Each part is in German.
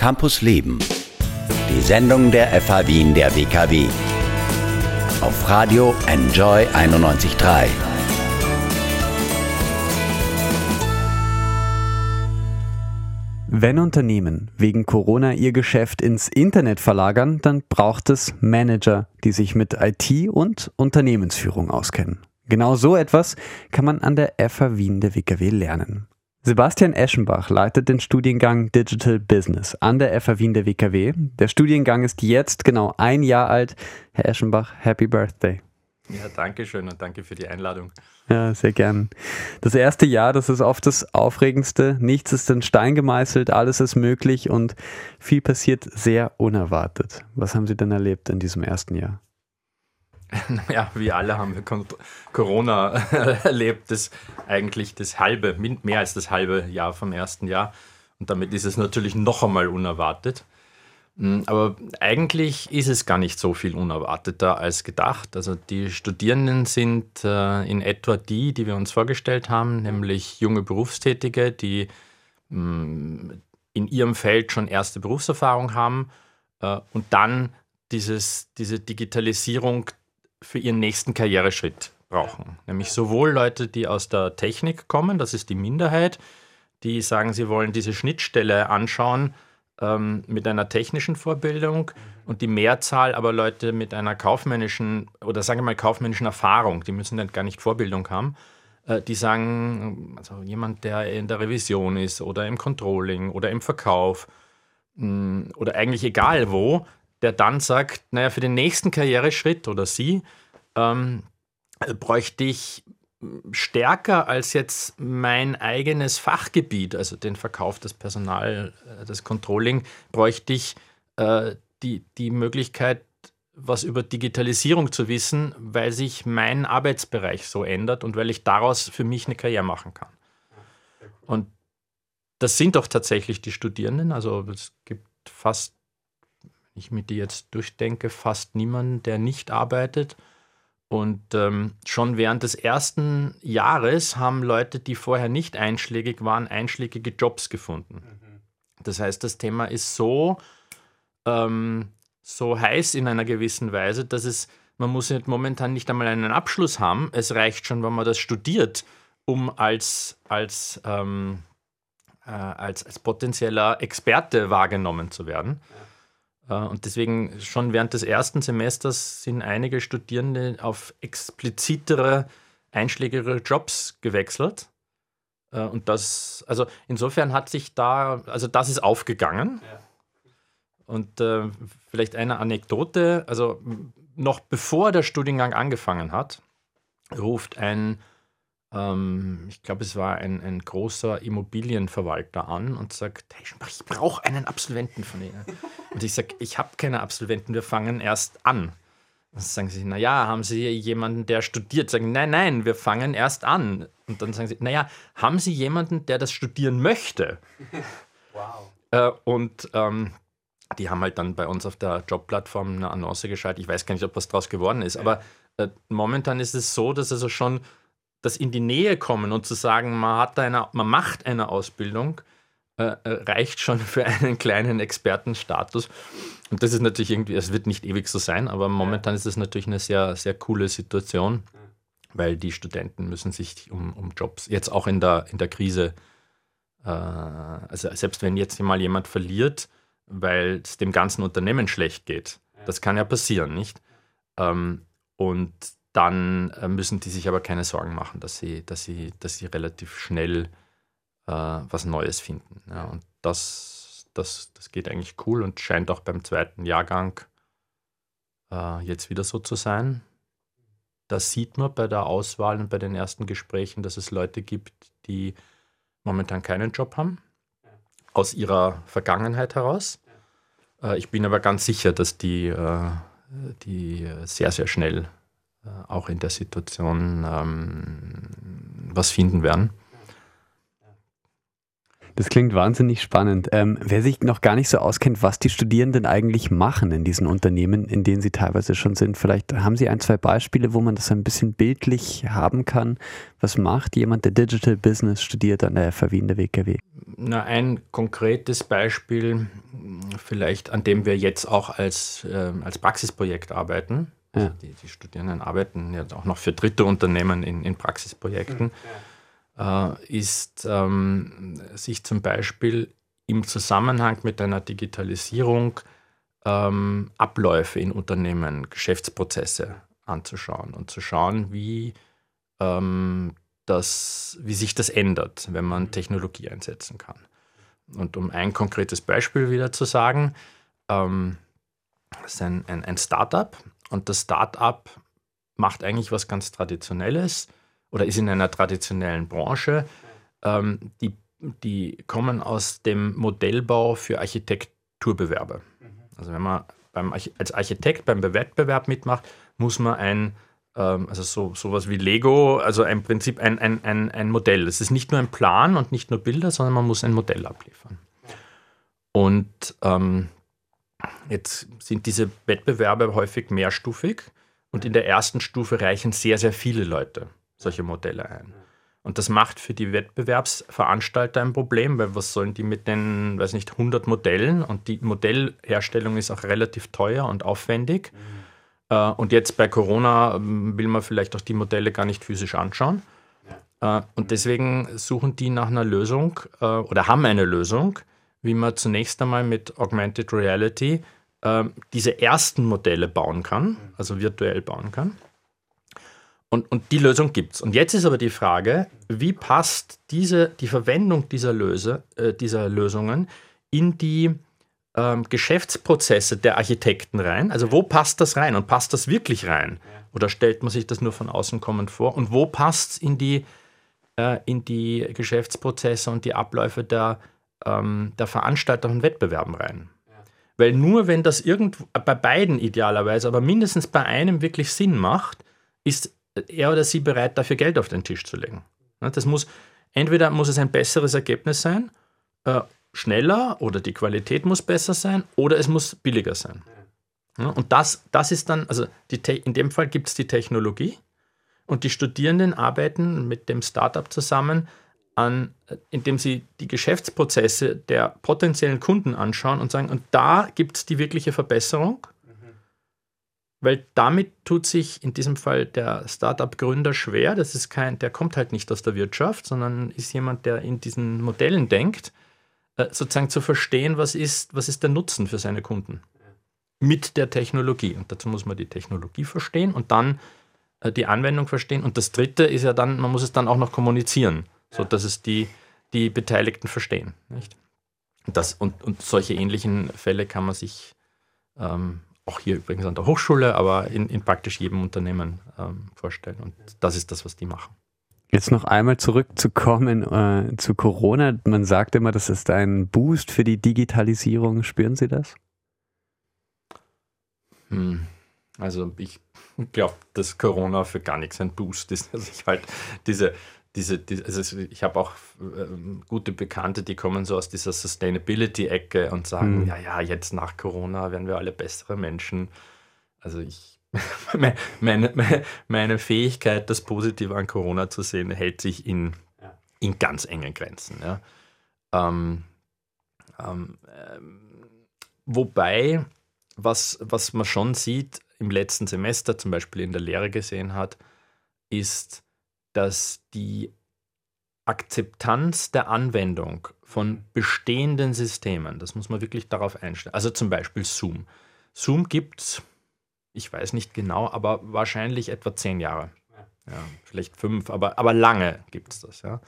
Campus Leben. Die Sendung der FH Wien der WKW. Auf Radio Enjoy 91.3. Wenn Unternehmen wegen Corona ihr Geschäft ins Internet verlagern, dann braucht es Manager, die sich mit IT und Unternehmensführung auskennen. Genau so etwas kann man an der FH Wien der WKW lernen. Sebastian Eschenbach leitet den Studiengang Digital Business an der FH Wien der WKW. Der Studiengang ist jetzt genau ein Jahr alt. Herr Eschenbach, Happy Birthday. Ja, danke schön und danke für die Einladung. Ja, sehr gern. Das erste Jahr, das ist oft das Aufregendste. Nichts ist in Stein gemeißelt, alles ist möglich und viel passiert sehr unerwartet. Was haben Sie denn erlebt in diesem ersten Jahr? Ja, wir alle haben wir Corona erlebt, das eigentlich das halbe, mehr als das halbe Jahr vom ersten Jahr. Und damit ist es natürlich noch einmal unerwartet. Hm, aber eigentlich ist es gar nicht so viel unerwarteter als gedacht. Also die Studierenden sind äh, in etwa die, die wir uns vorgestellt haben, nämlich junge Berufstätige, die hm, in ihrem Feld schon erste Berufserfahrung haben äh, und dann dieses, diese Digitalisierung für ihren nächsten Karriereschritt brauchen. Nämlich sowohl Leute, die aus der Technik kommen, das ist die Minderheit, die sagen, sie wollen diese Schnittstelle anschauen ähm, mit einer technischen Vorbildung und die Mehrzahl aber Leute mit einer kaufmännischen oder sagen wir mal kaufmännischen Erfahrung, die müssen dann gar nicht Vorbildung haben, äh, die sagen, also jemand, der in der Revision ist oder im Controlling oder im Verkauf mh, mm, oder eigentlich egal wo, der dann sagt, naja, für den nächsten Karriereschritt oder sie ähm, bräuchte ich stärker als jetzt mein eigenes Fachgebiet, also den Verkauf, das Personal, äh, das Controlling, bräuchte ich äh, die, die Möglichkeit, was über Digitalisierung zu wissen, weil sich mein Arbeitsbereich so ändert und weil ich daraus für mich eine Karriere machen kann. Und das sind doch tatsächlich die Studierenden. Also es gibt fast ich mir die jetzt durchdenke, fast niemanden, der nicht arbeitet. Und ähm, schon während des ersten Jahres haben Leute, die vorher nicht einschlägig waren, einschlägige Jobs gefunden. Mhm. Das heißt, das Thema ist so, ähm, so heiß in einer gewissen Weise, dass es, man muss momentan nicht einmal einen Abschluss haben. Es reicht schon, wenn man das studiert, um als, als, ähm, äh, als, als potenzieller Experte wahrgenommen zu werden. Ja. Und deswegen schon während des ersten Semesters sind einige Studierende auf explizitere, einschlägigere Jobs gewechselt. Äh, und das, also insofern hat sich da, also das ist aufgegangen. Ja. Und äh, vielleicht eine Anekdote, also noch bevor der Studiengang angefangen hat, ruft ein ähm, ich glaube, es war ein, ein großer Immobilienverwalter an und sagt, hey, ich brauche einen Absolventen von Ihnen. Und ich sage, ich habe keine Absolventen, wir fangen erst an. Dann sagen sie, naja, haben Sie jemanden, der studiert? Sagen, nein, nein, wir fangen erst an. Und dann sagen sie, naja, haben Sie jemanden, der das studieren möchte? Wow. Äh, und ähm, die haben halt dann bei uns auf der Jobplattform eine Annonce geschaltet. Ich weiß gar nicht, ob was draus geworden ist, ja. aber äh, momentan ist es so, dass also schon das in die Nähe kommen und zu sagen, man, hat eine, man macht eine Ausbildung, äh, äh, reicht schon für einen kleinen Expertenstatus. Und das ist natürlich irgendwie, es wird nicht ewig so sein, aber momentan ist es natürlich eine sehr, sehr coole Situation, weil die Studenten müssen sich um, um Jobs, jetzt auch in der, in der Krise, äh, also selbst wenn jetzt mal jemand verliert, weil es dem ganzen Unternehmen schlecht geht, das kann ja passieren, nicht? Ähm, und dann äh, müssen die sich aber keine Sorgen machen, dass sie, dass sie, dass sie relativ schnell äh, was Neues finden. Ja, und das, das, das geht eigentlich cool und scheint auch beim zweiten Jahrgang äh, jetzt wieder so zu sein. Das sieht man bei der Auswahl und bei den ersten Gesprächen, dass es Leute gibt, die momentan keinen Job haben, aus ihrer Vergangenheit heraus. Äh, ich bin aber ganz sicher, dass die, äh, die sehr, sehr schnell äh, auch in der Situation ähm, was finden werden. Das klingt wahnsinnig spannend. Ähm, wer sich noch gar nicht so auskennt, was die Studierenden eigentlich machen in diesen Unternehmen, in denen sie teilweise schon sind, vielleicht haben Sie ein, zwei Beispiele, wo man das ein bisschen bildlich haben kann. Was macht jemand, der Digital Business studiert an der FAW in der WKW? Na, ein konkretes Beispiel, vielleicht an dem wir jetzt auch als, äh, als Praxisprojekt arbeiten. Ja. Also die, die, Studierenden arbeiten ja auch noch für dritte Unternehmen in, in Praxisprojekten. Ja äh, ist, ähm, sich zum Beispiel im Zusammenhang mit einer Digitalisierung ähm, Abläufe in Unternehmen, Geschäftsprozesse anzuschauen und zu schauen, wie, ähm, das, wie sich das ändert, wenn man Technologie einsetzen kann. Und um ein konkretes Beispiel wieder zu sagen, ähm, das ist ein, ein, ein Startup und das Startup macht eigentlich was ganz Traditionelles oder ist in einer traditionellen Branche. Ähm, die, die kommen aus dem Modellbau für Architekturbewerbe. Also wenn man beim, als Architekt beim Wettbewerb mitmacht, muss man ein, ähm, also so sowas wie Lego, also im Prinzip ein, ein, ein, ein Modell. Es ist nicht nur ein Plan und nicht nur Bilder, sondern man muss ein Modell abliefern. Und ähm, jetzt sind diese Wettbewerbe häufig mehrstufig und in der ersten Stufe reichen sehr, sehr viele Leute solche Modelle ein. Und das macht für die Wettbewerbsveranstalter ein Problem, weil was sollen die mit den, weiß nicht, 100 Modellen? Und die Modellherstellung ist auch relativ teuer und aufwendig. Mhm. und jetzt bei Corona ähm, will man vielleicht auch die Modelle gar nicht physisch anschauen. Ja. Äh, und deswegen suchen die nach einer Lösung äh, oder haben eine Lösung, wie man zunächst einmal mit Augmented Reality diese ersten Modelle bauen kann, mhm. also virtuell bauen kann. Und, und die Lösung gibt es. Und jetzt ist aber die Frage, wie passt diese, die Verwendung dieser, Löse, äh, dieser Lösungen in die ähm, Geschäftsprozesse der Architekten rein? Also wo passt das rein und passt das wirklich rein? Oder stellt man sich das nur von außen kommend vor? Und wo passt es in die, äh, in die Geschäftsprozesse und die Abläufe der, ähm, der Veranstalter und Wettbewerben rein? Weil nur wenn das irgendwo, bei beiden idealerweise, aber mindestens bei einem wirklich Sinn macht, ist er oder sie bereit, dafür Geld auf den Tisch zu legen. Das muss, entweder muss es ein besseres Ergebnis sein, äh, schneller oder die Qualität muss besser sein oder es muss billiger sein. Und das, das ist dann, also in dem Fall gibt es die Technologie und die Studierenden arbeiten mit dem Startup zusammen, an, indem sie die Geschäftsprozesse der potenziellen Kunden anschauen und sagen, und da gibt es die wirkliche Verbesserung weil damit tut sich in diesem Fall der Startup-Gründer schwer. Das ist kein, der kommt halt nicht aus der Wirtschaft, sondern ist jemand, der in diesen Modellen denkt, äh, sozusagen zu verstehen, was ist, was ist der Nutzen für seine Kunden mit der Technologie. Und dazu muss man die Technologie verstehen und dann äh, die Anwendung verstehen. Und das Dritte ist ja dann, man muss es dann auch noch kommunizieren, sodass es die, die Beteiligten verstehen. Nicht? Das, und, und solche ähnlichen Fälle kann man sich ähm, auch hier übrigens an der Hochschule, aber in, in praktisch jedem Unternehmen ähm, vorstellen. Und das ist das, was die machen. Jetzt noch einmal zurückzukommen äh, zu Corona. Man sagt immer, das ist ein Boost für die Digitalisierung. Spüren Sie das? Hm. Also ich glaube, dass Corona für gar nichts ein Boost ist. Also ich halt diese diese, diese also ich habe auch ähm, gute Bekannte, die kommen so aus dieser Sustainability-Ecke und sagen, mhm. ja, ja, jetzt nach Corona werden wir alle bessere Menschen. Also ich, meine, meine, meine Fähigkeit, das Positive an Corona zu sehen, hält sich in, ja. in ganz engen Grenzen. Ja. Ähm, ähm, ähm, wobei, was, was man schon sieht, im letzten Semester zum Beispiel in der Lehre gesehen hat, ist, dass die Akzeptanz der Anwendung von bestehenden Systemen, das muss man wirklich darauf einstellen. Also zum Beispiel Zoom. Zoom gibt es, ich weiß nicht genau, aber wahrscheinlich etwa zehn Jahre. Ja, vielleicht fünf, aber, aber lange gibt es das. Ja.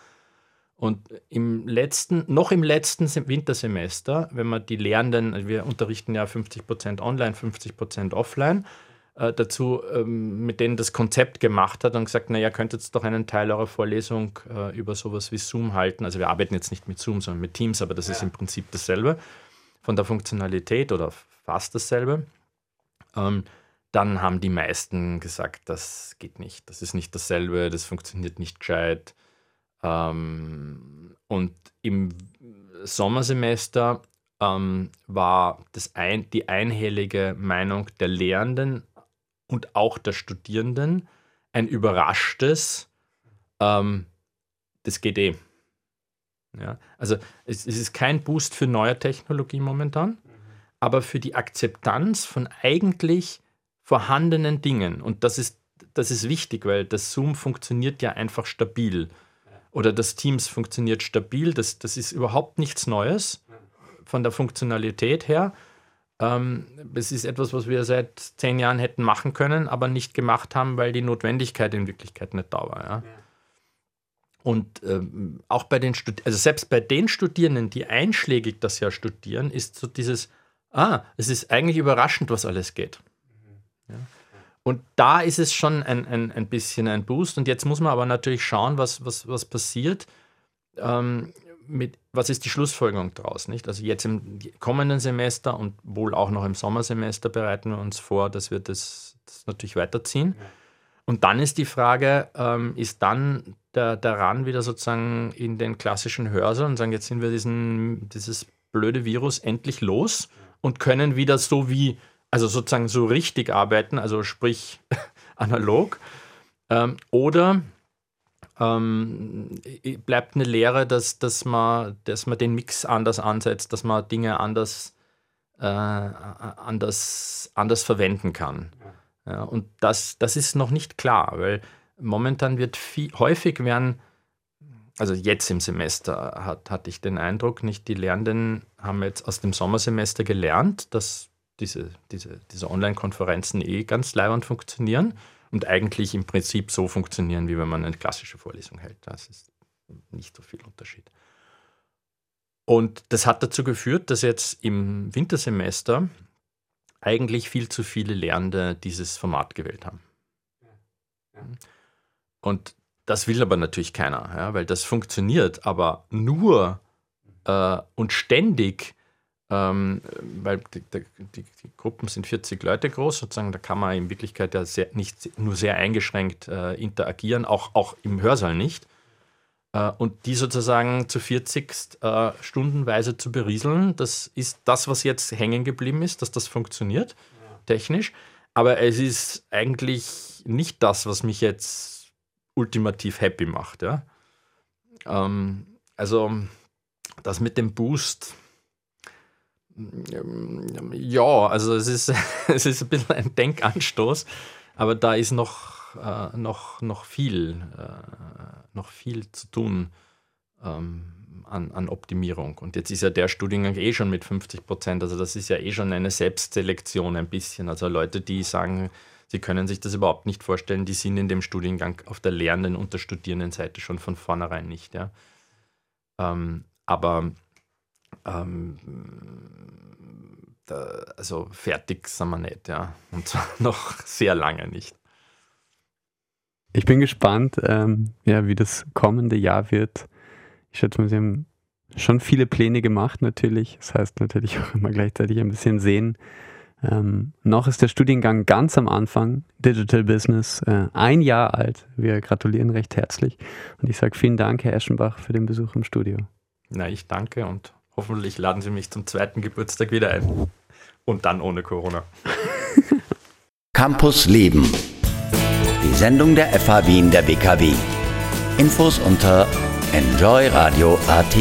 Und im letzten, noch im letzten Wintersemester, wenn man die Lehrenden, wir unterrichten ja 50% online, 50% offline, äh, dazu ähm, mit denen das Konzept gemacht hat und gesagt, naja, könntet ihr doch einen Teil eurer Vorlesung äh, über sowas wie Zoom halten. Also wir arbeiten jetzt nicht mit Zoom, sondern mit Teams, aber das ja. ist im Prinzip dasselbe von der Funktionalität oder fast dasselbe. Ähm, dann haben die meisten gesagt, das geht nicht, das ist nicht dasselbe, das funktioniert nicht gescheit. Ähm, und im Sommersemester ähm, war das ein, die einhellige Meinung der Lehrenden und auch der Studierenden ein überraschtes, ähm, das geht eh. Ja, also es, es, ist kein Boost für neue Technologie momentan, aber für die Akzeptanz von eigentlich vorhandenen Dingen. Und das ist, das ist wichtig, weil das Zoom funktioniert ja einfach stabil. Oder das Teams funktioniert stabil. Das, das ist überhaupt nichts Neues von der Funktionalität her. Ähm, es ist etwas, was wir seit zehn Jahren hätten machen können, aber nicht gemacht haben, weil die Notwendigkeit in Wirklichkeit nicht da war. Ja. Und ähm, auch bei den Studi also selbst bei den Studierenden, die einschlägig das ja studieren, ist so dieses, ah, es ist eigentlich überraschend, was alles geht. Ja. Und da ist es schon ein, ein, ein bisschen ein Boost. Und jetzt muss man aber natürlich schauen, was, was, was passiert. Ähm, mit, was ist die Schlussfolgerung daraus? Nicht? Also jetzt im kommenden Semester und wohl auch noch im Sommersemester bereiten wir uns vor, dass wir das, das natürlich weiterziehen. Ja. Und dann ist die Frage, ähm, ist dann der, der Ran wieder sozusagen in den klassischen Hörsaal und sagen, jetzt sind wir diesen, dieses blöde Virus endlich los und können wieder so wie, also sozusagen so richtig arbeiten, also sprich analog. Ähm, oder ähm, bleibt eine Lehre, dass, dass, man, dass man den Mix anders ansetzt, dass man Dinge anders, äh, anders, anders verwenden kann. Ja, und das, das ist noch nicht klar, weil momentan wird viel, häufig werden, also jetzt im Semester hat, hatte ich den Eindruck, nicht die Lernenden haben jetzt aus dem Sommersemester gelernt, dass diese, diese, diese Online-Konferenzen eh ganz leibend funktionieren und eigentlich im Prinzip so funktionieren, wie wenn man eine klassische Vorlesung hält. Das ist nicht so viel Unterschied. Und das hat dazu geführt, dass jetzt im Wintersemester eigentlich viel zu viele Lernende dieses Format gewählt haben. Und das will aber natürlich keiner, ja, weil das funktioniert, aber nur äh, und ständig, ähm, weil die, die, die, Gruppen sind 40 Leute groß, sozusagen, da kann man in Wirklichkeit ja sehr, nicht nur sehr eingeschränkt äh, interagieren, auch, auch im Hörsaal nicht. Äh, und die sozusagen zu 40 äh, stundenweise zu berieseln, das ist das, was jetzt hängen geblieben ist, dass das funktioniert, ja. technisch. Aber es ist eigentlich nicht das, was mich jetzt ultimativ happy macht. Ja? Ähm, also das mit dem Boost, ja, also es ist, es ist ein bisschen ein Denkanstoß, aber da ist noch äh, noch, noch, viel, äh, noch viel zu tun ähm, an, an Optimierung. Und jetzt ist ja der Studiengang eh schon mit 50 Prozent, also das ist ja eh schon eine Selbstselektion ein bisschen. Also Leute, die sagen, sie können sich das überhaupt nicht vorstellen, die sind in dem Studiengang auf der Lernenden- und der Studierendenseite schon von vornherein nicht. Ja. Ähm, aber ähm, da, also fertig sind wir nicht, ja. Und zwar noch sehr lange nicht. Ich bin gespannt, ähm, ja, wie das kommende Jahr wird. Ich schätze mal, Sie haben schon viele Pläne gemacht natürlich. Das heißt natürlich auch immer gleichzeitig ein bisschen sehen. Ähm, noch ist der Studiengang ganz am Anfang, Digital Business, äh, ein Jahr alt. Wir gratulieren recht herzlich. Und ich sage vielen Dank, Herr Eschenbach, für den Besuch im Studio. Na, ich danke und hoffentlich laden Sie mich zum zweiten Geburtstag wieder ein. Und dann ohne Corona. Campus Leben die Sendung der FH Wien der WKW. Infos unter enjoyradio.at.